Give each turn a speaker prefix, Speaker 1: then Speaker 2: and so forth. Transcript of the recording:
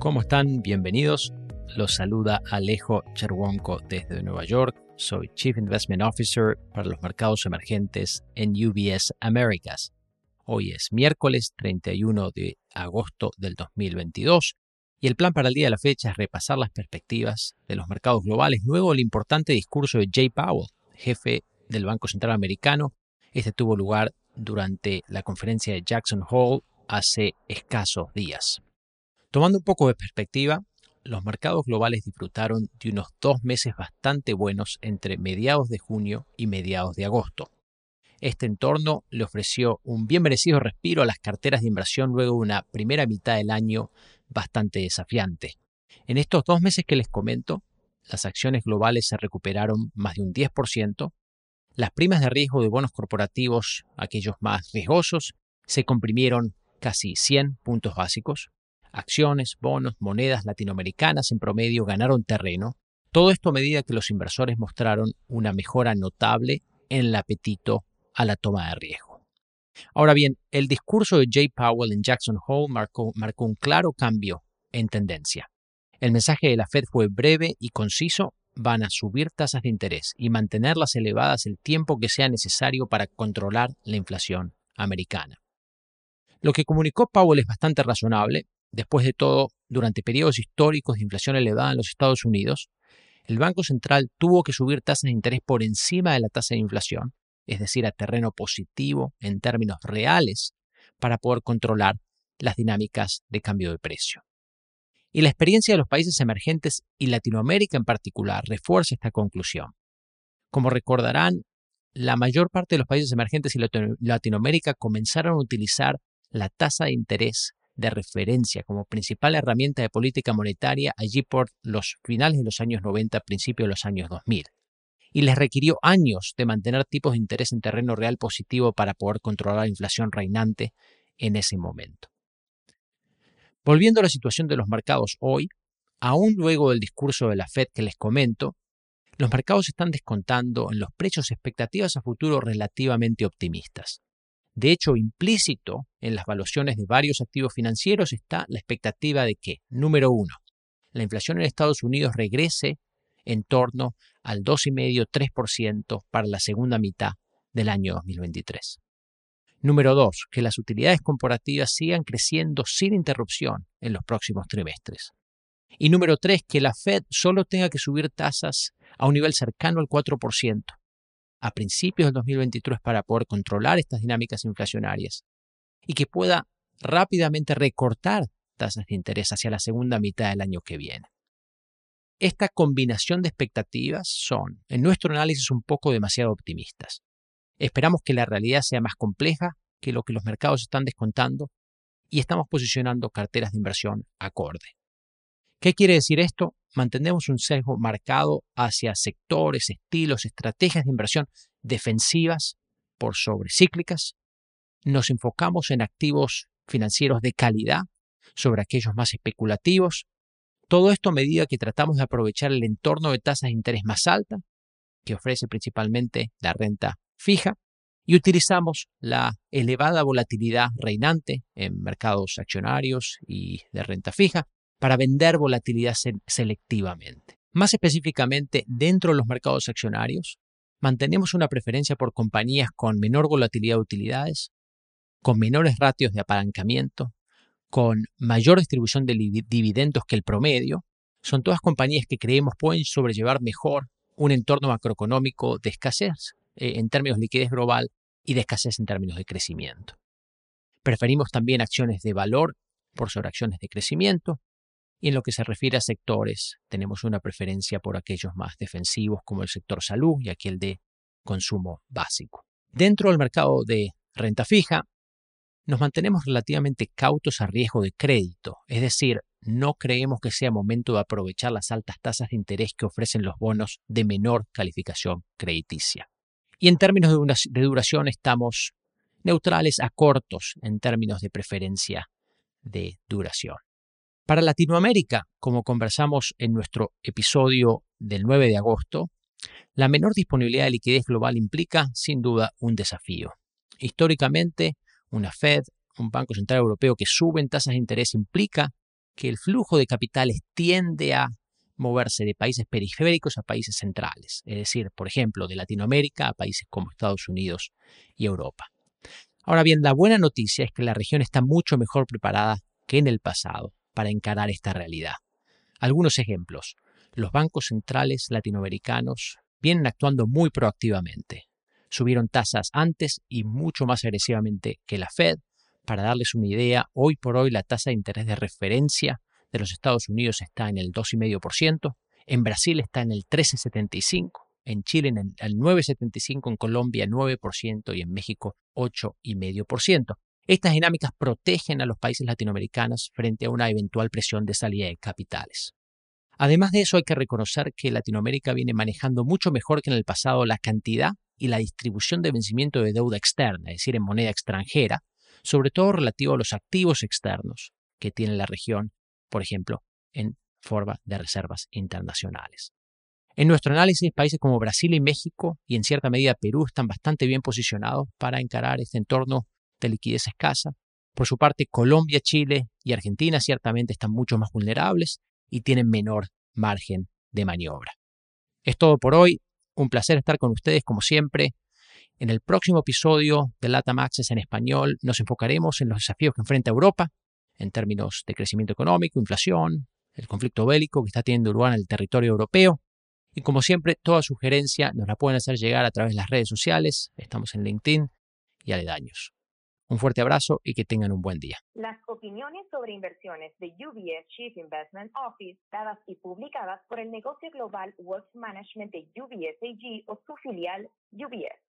Speaker 1: ¿Cómo están? Bienvenidos. Los saluda Alejo Cherwonko desde Nueva York. Soy Chief Investment Officer para los mercados emergentes en UBS Americas. Hoy es miércoles 31 de agosto del 2022 y el plan para el día de la fecha es repasar las perspectivas de los mercados globales luego del importante discurso de Jay Powell, jefe del Banco Central Americano. Este tuvo lugar durante la conferencia de Jackson Hole hace escasos días. Tomando un poco de perspectiva, los mercados globales disfrutaron de unos dos meses bastante buenos entre mediados de junio y mediados de agosto. Este entorno le ofreció un bien merecido respiro a las carteras de inversión luego de una primera mitad del año bastante desafiante. En estos dos meses que les comento, las acciones globales se recuperaron más de un 10%, las primas de riesgo de bonos corporativos, aquellos más riesgosos, se comprimieron casi 100 puntos básicos, acciones, bonos, monedas latinoamericanas en promedio ganaron terreno, todo esto a medida que los inversores mostraron una mejora notable en el apetito a la toma de riesgo. Ahora bien, el discurso de Jay Powell en Jackson Hole marcó, marcó un claro cambio en tendencia. El mensaje de la Fed fue breve y conciso, van a subir tasas de interés y mantenerlas elevadas el tiempo que sea necesario para controlar la inflación americana. Lo que comunicó Powell es bastante razonable. Después de todo, durante periodos históricos de inflación elevada en los Estados Unidos, el Banco Central tuvo que subir tasas de interés por encima de la tasa de inflación, es decir, a terreno positivo en términos reales, para poder controlar las dinámicas de cambio de precio. Y la experiencia de los países emergentes y Latinoamérica en particular refuerza esta conclusión. Como recordarán, la mayor parte de los países emergentes y Latinoamérica comenzaron a utilizar la tasa de interés de referencia como principal herramienta de política monetaria allí por los finales de los años 90, principios de los años 2000. Y les requirió años de mantener tipos de interés en terreno real positivo para poder controlar la inflación reinante en ese momento. Volviendo a la situación de los mercados hoy, aún luego del discurso de la Fed que les comento, los mercados están descontando en los precios expectativas a futuro relativamente optimistas. De hecho, implícito en las valuaciones de varios activos financieros está la expectativa de que, número uno, la inflación en Estados Unidos regrese en torno al 2,5-3% para la segunda mitad del año 2023. Número dos, que las utilidades corporativas sigan creciendo sin interrupción en los próximos trimestres. Y número tres, que la Fed solo tenga que subir tasas a un nivel cercano al 4% a principios del 2023 para poder controlar estas dinámicas inflacionarias y que pueda rápidamente recortar tasas de interés hacia la segunda mitad del año que viene. Esta combinación de expectativas son, en nuestro análisis, un poco demasiado optimistas. Esperamos que la realidad sea más compleja que lo que los mercados están descontando y estamos posicionando carteras de inversión acorde. ¿Qué quiere decir esto? Mantenemos un sesgo marcado hacia sectores, estilos, estrategias de inversión defensivas por sobre cíclicas. Nos enfocamos en activos financieros de calidad sobre aquellos más especulativos. Todo esto a medida que tratamos de aprovechar el entorno de tasas de interés más alta, que ofrece principalmente la renta fija y utilizamos la elevada volatilidad reinante en mercados accionarios y de renta fija para vender volatilidad selectivamente. Más específicamente, dentro de los mercados accionarios, mantenemos una preferencia por compañías con menor volatilidad de utilidades, con menores ratios de apalancamiento, con mayor distribución de dividendos que el promedio. Son todas compañías que creemos pueden sobrellevar mejor un entorno macroeconómico de escasez eh, en términos de liquidez global y de escasez en términos de crecimiento. Preferimos también acciones de valor por sobre acciones de crecimiento. Y en lo que se refiere a sectores, tenemos una preferencia por aquellos más defensivos como el sector salud y aquel de consumo básico. Dentro del mercado de renta fija, nos mantenemos relativamente cautos a riesgo de crédito, es decir, no creemos que sea momento de aprovechar las altas tasas de interés que ofrecen los bonos de menor calificación crediticia. Y en términos de duración estamos neutrales a cortos en términos de preferencia de duración. Para Latinoamérica, como conversamos en nuestro episodio del 9 de agosto, la menor disponibilidad de liquidez global implica, sin duda, un desafío. Históricamente, una Fed, un Banco Central Europeo que suben tasas de interés implica que el flujo de capitales tiende a moverse de países periféricos a países centrales, es decir, por ejemplo, de Latinoamérica a países como Estados Unidos y Europa. Ahora bien, la buena noticia es que la región está mucho mejor preparada que en el pasado para encarar esta realidad. Algunos ejemplos. Los bancos centrales latinoamericanos vienen actuando muy proactivamente. Subieron tasas antes y mucho más agresivamente que la Fed. Para darles una idea, hoy por hoy la tasa de interés de referencia de los Estados Unidos está en el 2,5%, en Brasil está en el 13,75%, en Chile en el 9,75%, en Colombia 9% y en México 8,5%. Estas dinámicas protegen a los países latinoamericanos frente a una eventual presión de salida de capitales. Además de eso, hay que reconocer que Latinoamérica viene manejando mucho mejor que en el pasado la cantidad y la distribución de vencimiento de deuda externa, es decir, en moneda extranjera, sobre todo relativo a los activos externos que tiene la región, por ejemplo, en forma de reservas internacionales. En nuestro análisis, países como Brasil y México, y en cierta medida Perú, están bastante bien posicionados para encarar este entorno de liquidez escasa. Por su parte, Colombia, Chile y Argentina ciertamente están mucho más vulnerables y tienen menor margen de maniobra. Es todo por hoy. Un placer estar con ustedes como siempre. En el próximo episodio de LATAM Access en español nos enfocaremos en los desafíos que enfrenta Europa en términos de crecimiento económico, inflación, el conflicto bélico que está teniendo Uruguay en el territorio europeo y como siempre, toda sugerencia nos la pueden hacer llegar a través de las redes sociales. Estamos en LinkedIn y aledaños. Un fuerte abrazo y que tengan un buen día.
Speaker 2: Las opiniones sobre inversiones de UBS Chief Investment Office, dadas y publicadas por el negocio global Wealth Management de UBS AG o su filial UBS.